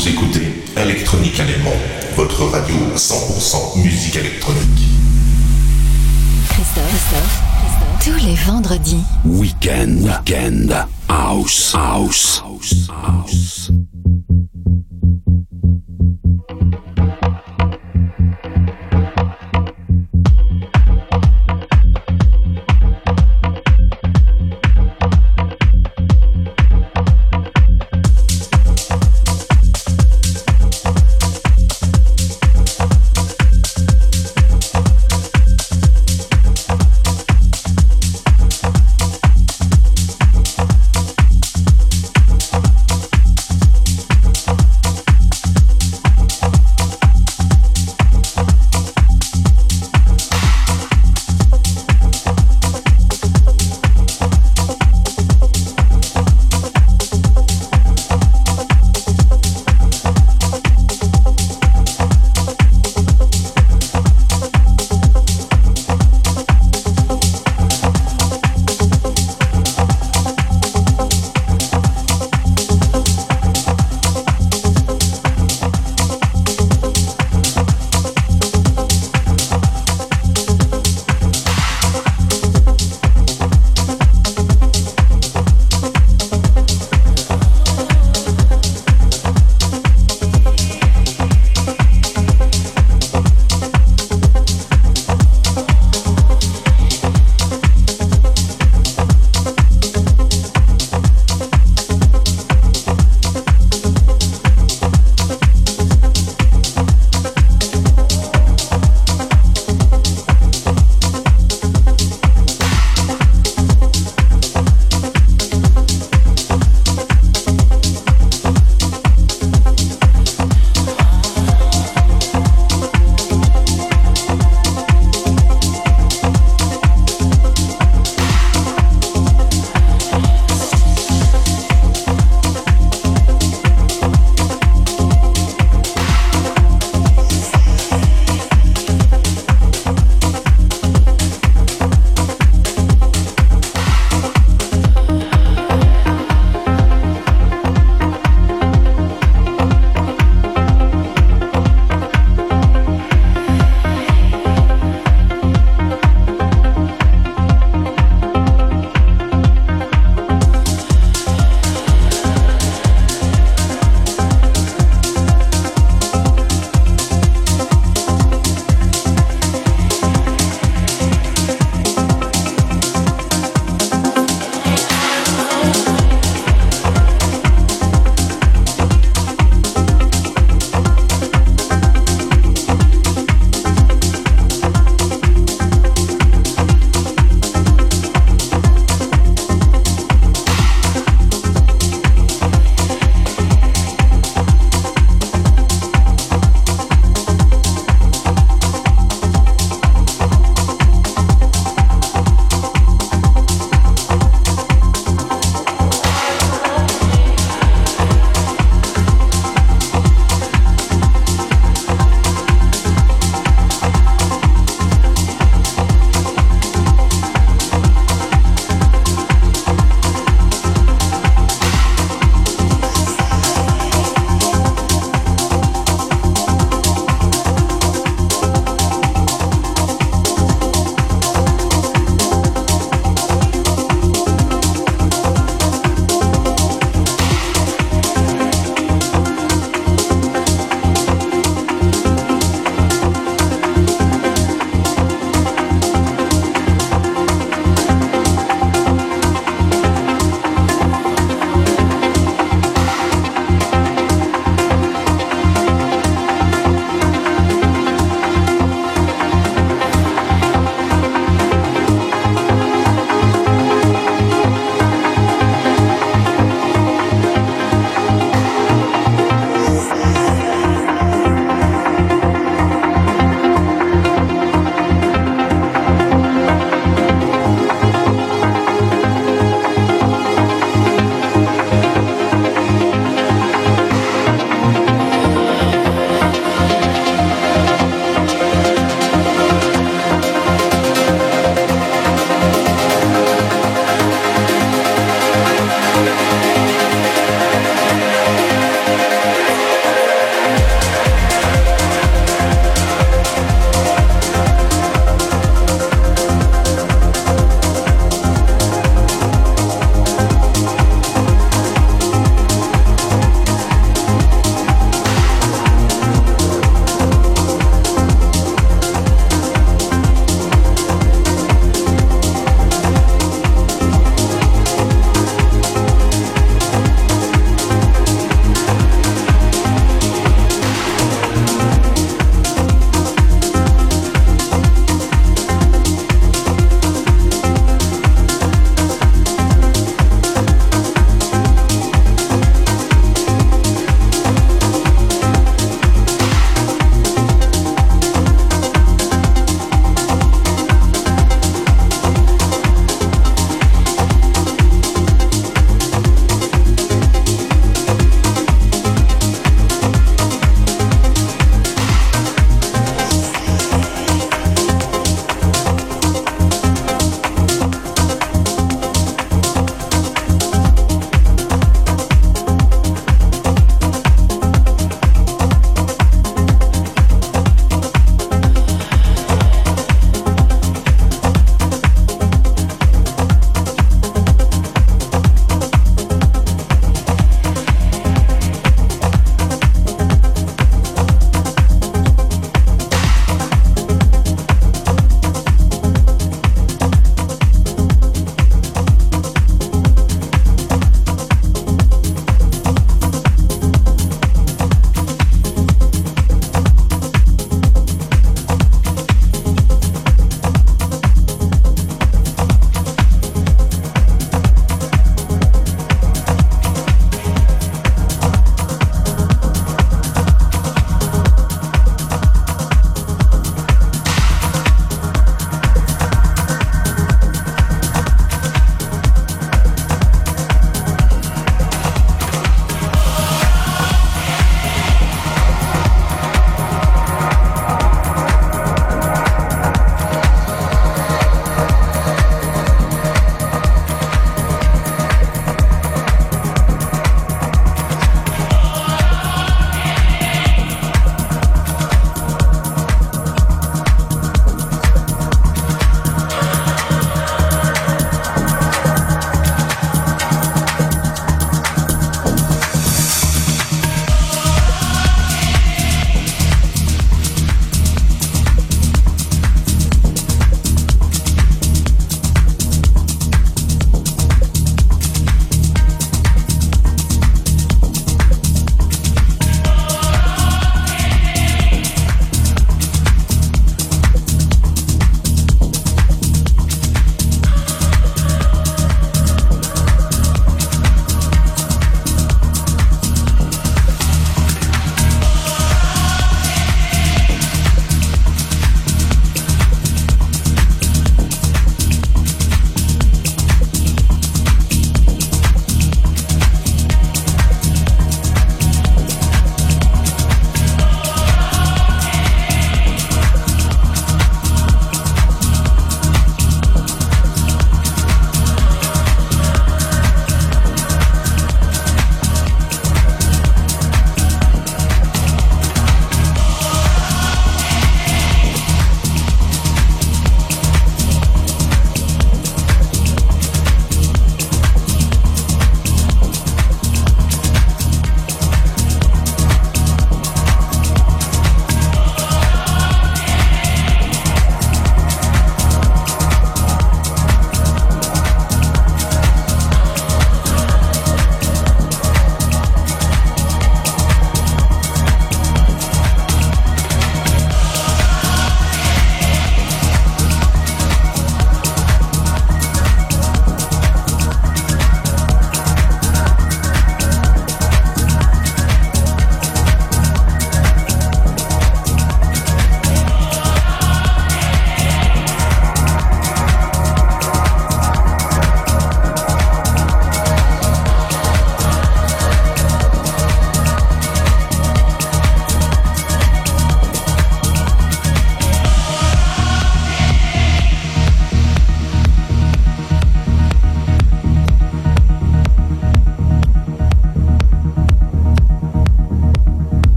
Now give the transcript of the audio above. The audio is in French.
Vous écoutez Electronique Allemand, votre radio 100% musique électronique. Christophe, Christophe, Christophe. Tous les vendredis. Weekend, weekend, house, house, house, house.